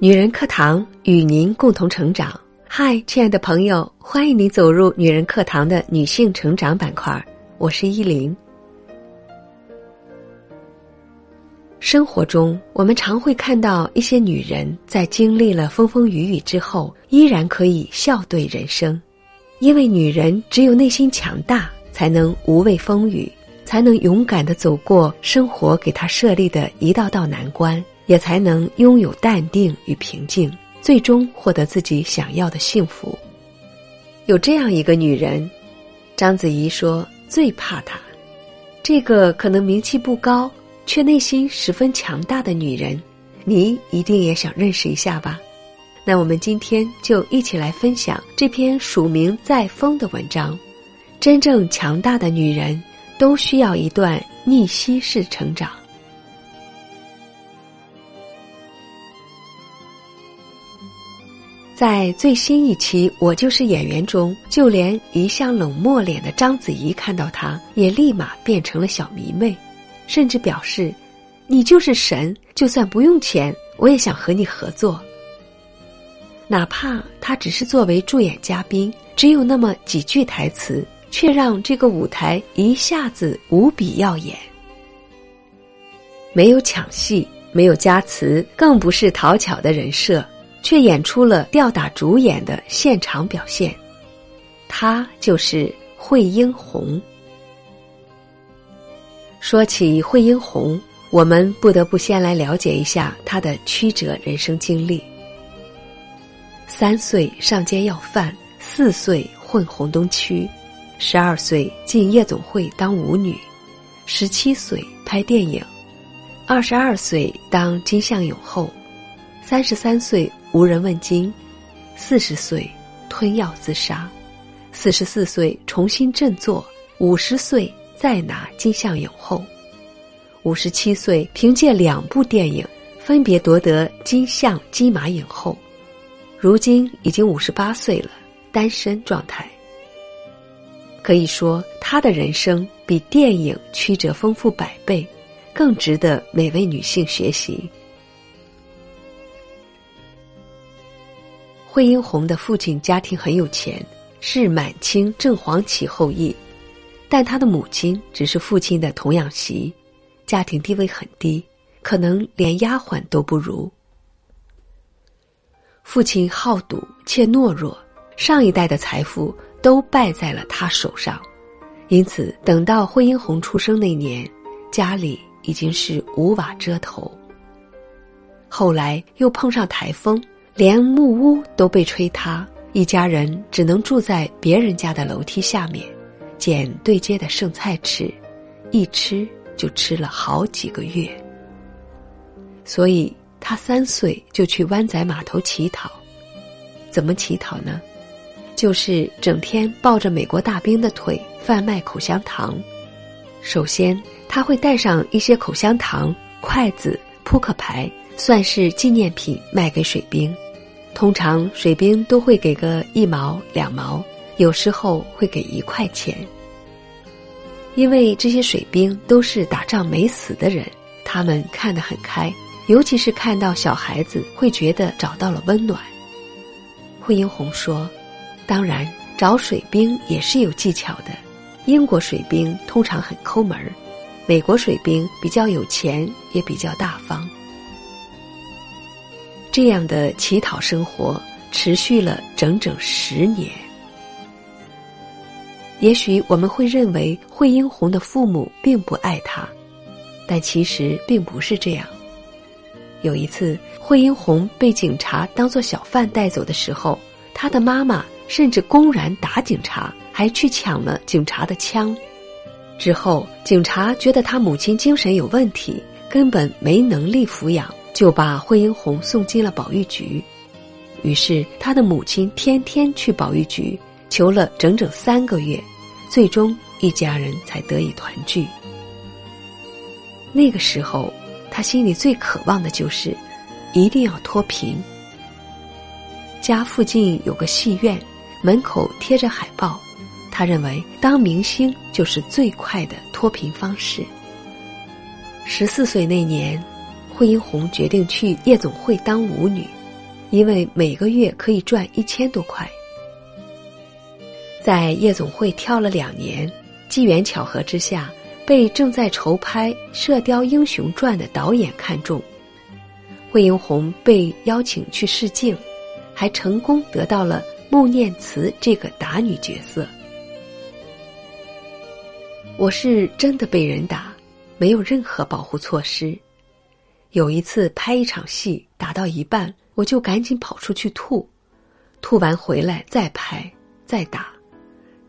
女人课堂与您共同成长。嗨，亲爱的朋友，欢迎你走入女人课堂的女性成长板块。我是依林。生活中，我们常会看到一些女人在经历了风风雨雨之后，依然可以笑对人生。因为女人只有内心强大，才能无畏风雨，才能勇敢的走过生活给她设立的一道道难关。也才能拥有淡定与平静，最终获得自己想要的幸福。有这样一个女人，章子怡说最怕她。这个可能名气不高，却内心十分强大的女人，你一定也想认识一下吧？那我们今天就一起来分享这篇署名在风的文章。真正强大的女人，都需要一段逆袭式成长。在最新一期《我就是演员》中，就连一向冷漠脸的章子怡看到他，也立马变成了小迷妹，甚至表示：“你就是神，就算不用钱，我也想和你合作。”哪怕他只是作为助演嘉宾，只有那么几句台词，却让这个舞台一下子无比耀眼。没有抢戏，没有加词，更不是讨巧的人设。却演出了吊打主演的现场表现，她就是惠英红。说起惠英红，我们不得不先来了解一下她的曲折人生经历。三岁上街要饭，四岁混红灯区，十二岁进夜总会当舞女，十七岁拍电影，二十二岁当金像影后，三十三岁。无人问津，四十岁吞药自杀，四十四岁重新振作，五十岁再拿金像影后，五十七岁凭借两部电影分别夺得金像、金马影后，如今已经五十八岁了，单身状态。可以说，她的人生比电影曲折丰富百倍，更值得每位女性学习。惠英红的父亲家庭很有钱，是满清正黄旗后裔，但他的母亲只是父亲的童养媳，家庭地位很低，可能连丫鬟都不如。父亲好赌且懦弱，上一代的财富都败在了他手上，因此等到惠英红出生那年，家里已经是五瓦遮头。后来又碰上台风。连木屋都被吹塌，一家人只能住在别人家的楼梯下面，捡对街的剩菜吃，一吃就吃了好几个月。所以他三岁就去湾仔码头乞讨，怎么乞讨呢？就是整天抱着美国大兵的腿贩卖口香糖。首先他会带上一些口香糖、筷子、扑克牌，算是纪念品卖给水兵。通常水兵都会给个一毛两毛，有时候会给一块钱。因为这些水兵都是打仗没死的人，他们看得很开，尤其是看到小孩子，会觉得找到了温暖。惠英红说：“当然，找水兵也是有技巧的。英国水兵通常很抠门儿，美国水兵比较有钱，也比较大方。”这样的乞讨生活持续了整整十年。也许我们会认为惠英红的父母并不爱她，但其实并不是这样。有一次，惠英红被警察当作小贩带走的时候，她的妈妈甚至公然打警察，还去抢了警察的枪。之后，警察觉得他母亲精神有问题，根本没能力抚养。就把惠英红送进了保育局，于是他的母亲天天去保育局求了整整三个月，最终一家人才得以团聚。那个时候，他心里最渴望的就是一定要脱贫。家附近有个戏院，门口贴着海报，他认为当明星就是最快的脱贫方式。十四岁那年。惠英红决定去夜总会当舞女，因为每个月可以赚一千多块。在夜总会跳了两年，机缘巧合之下，被正在筹拍《射雕英雄传》的导演看中，惠英红被邀请去试镜，还成功得到了穆念慈这个打女角色。我是真的被人打，没有任何保护措施。有一次拍一场戏，打到一半，我就赶紧跑出去吐，吐完回来再拍再打，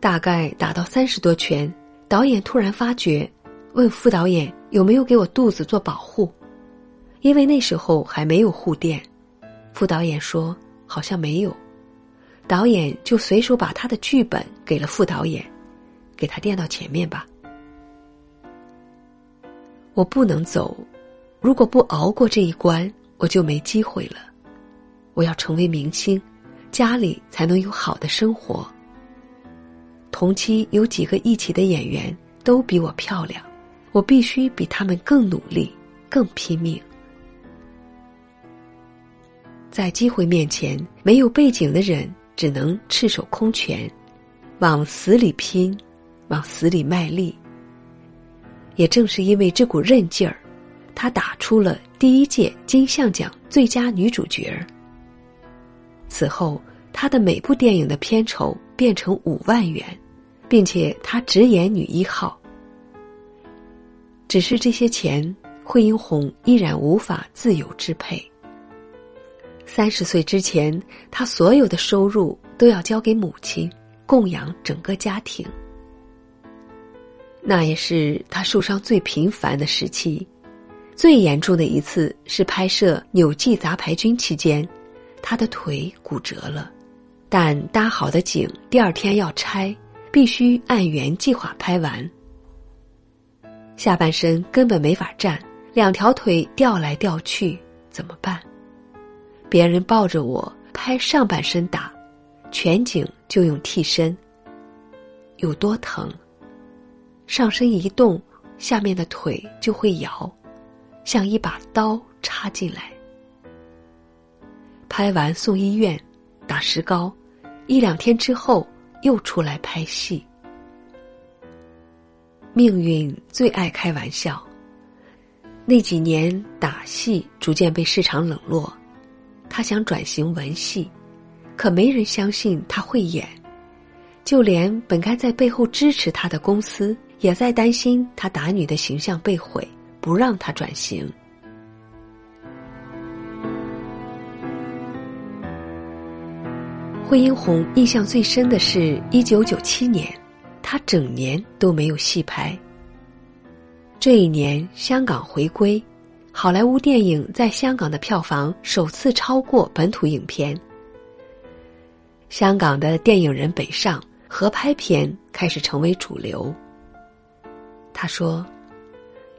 大概打到三十多拳，导演突然发觉，问副导演有没有给我肚子做保护，因为那时候还没有护垫，副导演说好像没有，导演就随手把他的剧本给了副导演，给他垫到前面吧。我不能走。如果不熬过这一关，我就没机会了。我要成为明星，家里才能有好的生活。同期有几个一起的演员都比我漂亮，我必须比他们更努力、更拼命。在机会面前，没有背景的人只能赤手空拳，往死里拼，往死里卖力。也正是因为这股韧劲儿。她打出了第一届金像奖最佳女主角。此后，她的每部电影的片酬变成五万元，并且她只演女一号。只是这些钱，惠英红依然无法自由支配。三十岁之前，她所有的收入都要交给母亲，供养整个家庭。那也是她受伤最频繁的时期。最严重的一次是拍摄《纽记杂牌军》期间，他的腿骨折了，但搭好的景第二天要拆，必须按原计划拍完。下半身根本没法站，两条腿掉来掉去，怎么办？别人抱着我拍上半身打，全景就用替身。有多疼？上身一动，下面的腿就会摇。像一把刀插进来。拍完送医院，打石膏，一两天之后又出来拍戏。命运最爱开玩笑。那几年打戏逐渐被市场冷落，他想转型文戏，可没人相信他会演，就连本该在背后支持他的公司，也在担心他打女的形象被毁。不让他转型。惠英红印象最深的是一九九七年，她整年都没有戏拍。这一年香港回归，好莱坞电影在香港的票房首次超过本土影片。香港的电影人北上，合拍片开始成为主流。他说。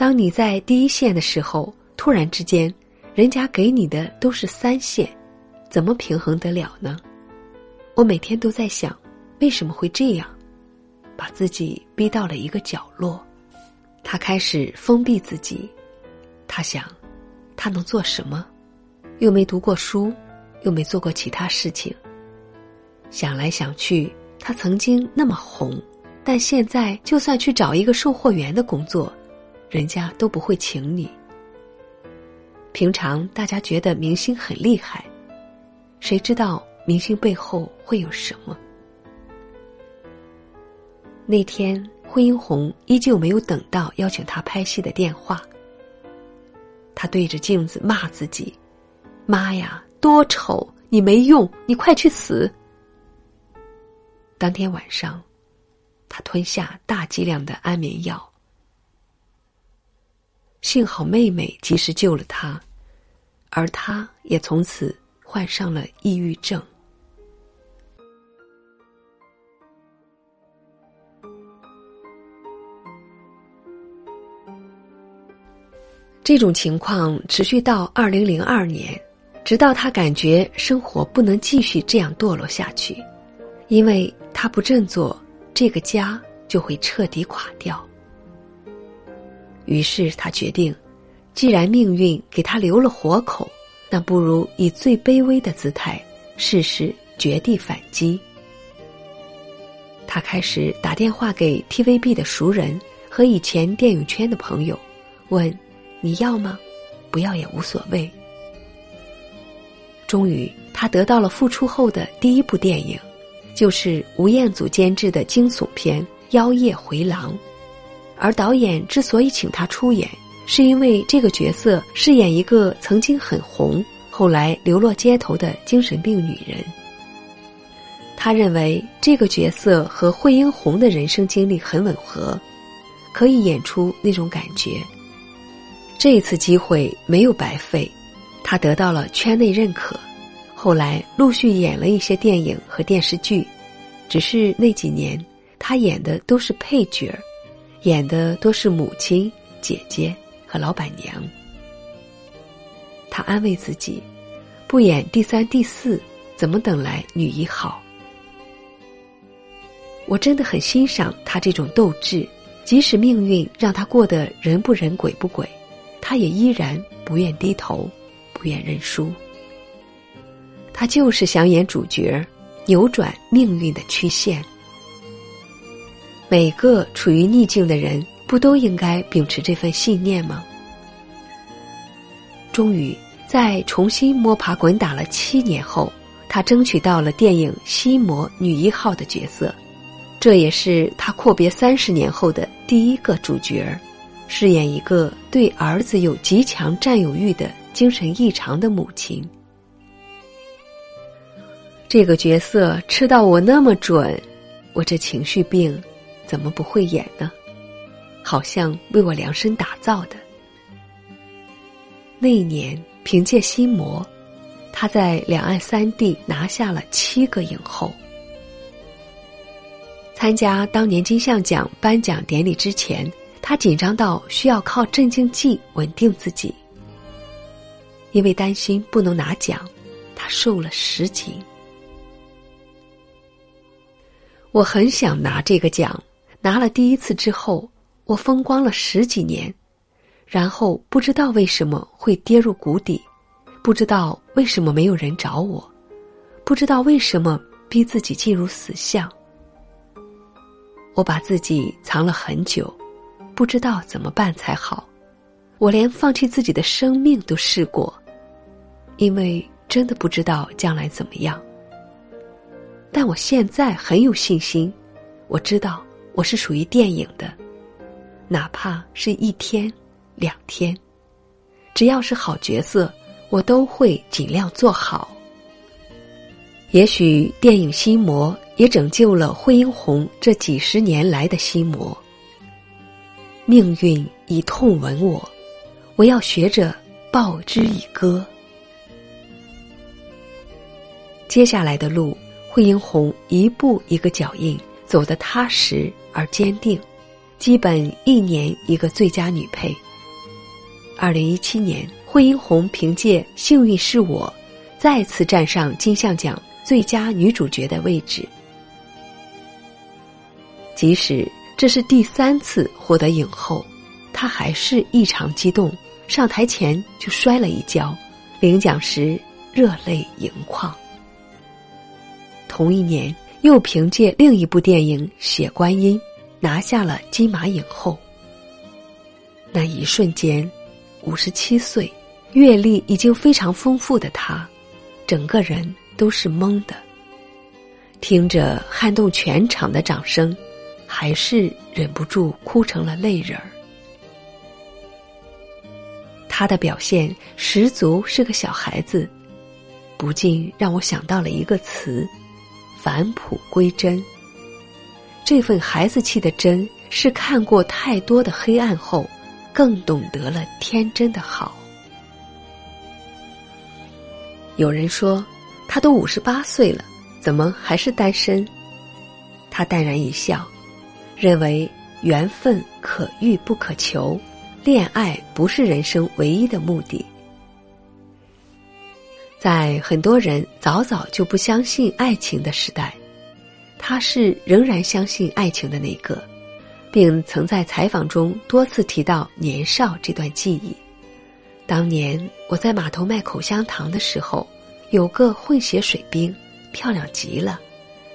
当你在第一线的时候，突然之间，人家给你的都是三线，怎么平衡得了呢？我每天都在想，为什么会这样，把自己逼到了一个角落。他开始封闭自己，他想，他能做什么？又没读过书，又没做过其他事情。想来想去，他曾经那么红，但现在就算去找一个售货员的工作。人家都不会请你。平常大家觉得明星很厉害，谁知道明星背后会有什么？那天，惠英红依旧没有等到邀请他拍戏的电话。他对着镜子骂自己：“妈呀，多丑！你没用，你快去死！”当天晚上，他吞下大剂量的安眠药。幸好妹妹及时救了他，而他也从此患上了抑郁症。这种情况持续到二零零二年，直到他感觉生活不能继续这样堕落下去，因为他不振作，这个家就会彻底垮掉。于是他决定，既然命运给他留了活口，那不如以最卑微的姿态试试绝地反击。他开始打电话给 TVB 的熟人和以前电影圈的朋友，问：“你要吗？不要也无所谓。”终于，他得到了复出后的第一部电影，就是吴彦祖监制的惊悚片《妖夜回廊》，而导演之所以请他出演。是因为这个角色饰演一个曾经很红、后来流落街头的精神病女人。他认为这个角色和惠英红的人生经历很吻合，可以演出那种感觉。这一次机会没有白费，他得到了圈内认可，后来陆续演了一些电影和电视剧。只是那几年，他演的都是配角演的都是母亲、姐姐。和老板娘，他安慰自己，不演第三、第四，怎么等来女一号？我真的很欣赏他这种斗志，即使命运让他过得人不人、鬼不鬼，他也依然不愿低头，不愿认输。他就是想演主角，扭转命运的曲线。每个处于逆境的人。不都应该秉持这份信念吗？终于，在重新摸爬滚打了七年后，他争取到了电影《西魔女一号》的角色，这也是他阔别三十年后的第一个主角，饰演一个对儿子有极强占有欲的精神异常的母亲。这个角色吃到我那么准，我这情绪病怎么不会演呢？好像为我量身打造的。那一年，凭借《心魔》，他在两岸三地拿下了七个影后。参加当年金像奖颁奖典礼之前，他紧张到需要靠镇静剂稳定自己。因为担心不能拿奖，他瘦了十斤。我很想拿这个奖，拿了第一次之后。我风光了十几年，然后不知道为什么会跌入谷底，不知道为什么没有人找我，不知道为什么逼自己进入死巷。我把自己藏了很久，不知道怎么办才好。我连放弃自己的生命都试过，因为真的不知道将来怎么样。但我现在很有信心，我知道我是属于电影的。哪怕是一天、两天，只要是好角色，我都会尽量做好。也许电影《心魔》也拯救了惠英红这几十年来的心魔。命运以痛吻我，我要学着报之以歌。接下来的路，惠英红一步一个脚印，走得踏实而坚定。基本一年一个最佳女配。二零一七年，惠英红凭借《幸运是我》，再次站上金像奖最佳女主角的位置。即使这是第三次获得影后，她还是异常激动，上台前就摔了一跤，领奖时热泪盈眶。同一年，又凭借另一部电影《血观音》。拿下了金马影后。那一瞬间，五十七岁、阅历已经非常丰富的他，整个人都是懵的。听着撼动全场的掌声，还是忍不住哭成了泪人儿。他的表现十足是个小孩子，不禁让我想到了一个词：返璞归真。这份孩子气的真，是看过太多的黑暗后，更懂得了天真的好。有人说，他都五十八岁了，怎么还是单身？他淡然一笑，认为缘分可遇不可求，恋爱不是人生唯一的目的。在很多人早早就不相信爱情的时代。他是仍然相信爱情的那个，并曾在采访中多次提到年少这段记忆。当年我在码头卖口香糖的时候，有个混血水兵，漂亮极了，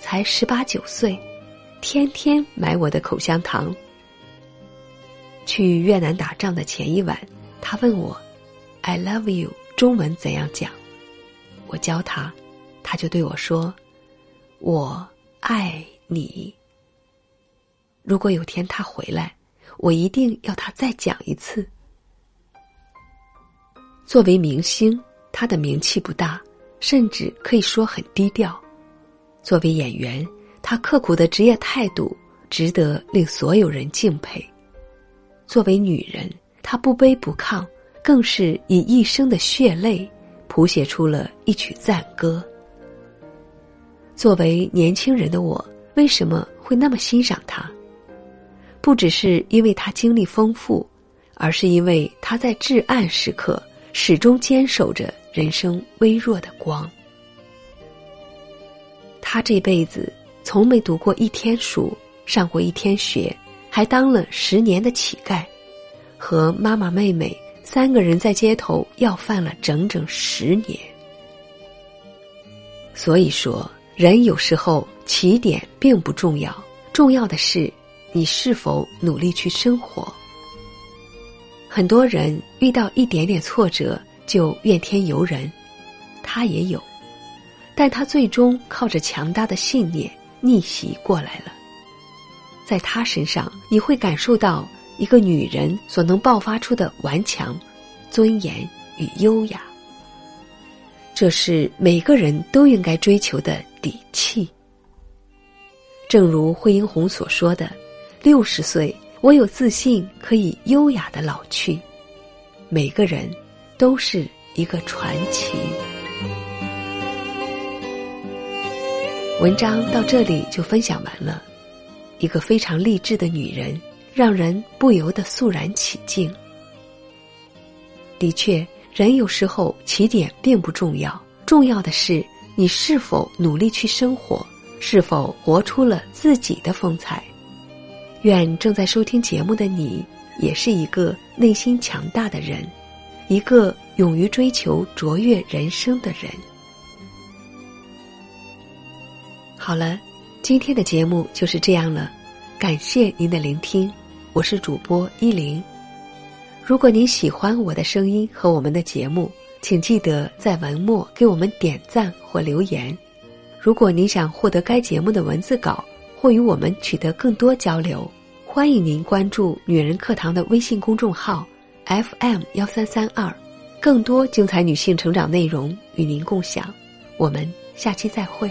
才十八九岁，天天买我的口香糖。去越南打仗的前一晚，他问我：“I love you” 中文怎样讲？我教他，他就对我说：“我爱你。”如果有天他回来，我一定要他再讲一次。作为明星，他的名气不大，甚至可以说很低调。作为演员，他刻苦的职业态度值得令所有人敬佩。作为女人，她不卑不亢，更是以一生的血泪谱写出了一曲赞歌。作为年轻人的我，为什么会那么欣赏他？不只是因为他经历丰富，而是因为他在至暗时刻始终坚守着人生微弱的光。他这辈子从没读过一天书，上过一天学。还当了十年的乞丐，和妈妈、妹妹三个人在街头要饭了整整十年。所以说，人有时候起点并不重要，重要的是你是否努力去生活。很多人遇到一点点挫折就怨天尤人，他也有，但他最终靠着强大的信念逆袭过来了。在他身上，你会感受到一个女人所能爆发出的顽强、尊严与优雅。这是每个人都应该追求的底气。正如惠英红所说的：“六十岁，我有自信可以优雅的老去。”每个人都是一个传奇。文章到这里就分享完了。一个非常励志的女人，让人不由得肃然起敬。的确，人有时候起点并不重要，重要的是你是否努力去生活，是否活出了自己的风采。愿正在收听节目的你，也是一个内心强大的人，一个勇于追求卓越人生的人。好了。今天的节目就是这样了，感谢您的聆听，我是主播依林。如果您喜欢我的声音和我们的节目，请记得在文末给我们点赞或留言。如果您想获得该节目的文字稿或与我们取得更多交流，欢迎您关注“女人课堂”的微信公众号 FM 幺三三二，更多精彩女性成长内容与您共享。我们下期再会。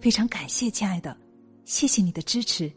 非常感谢，亲爱的，谢谢你的支持。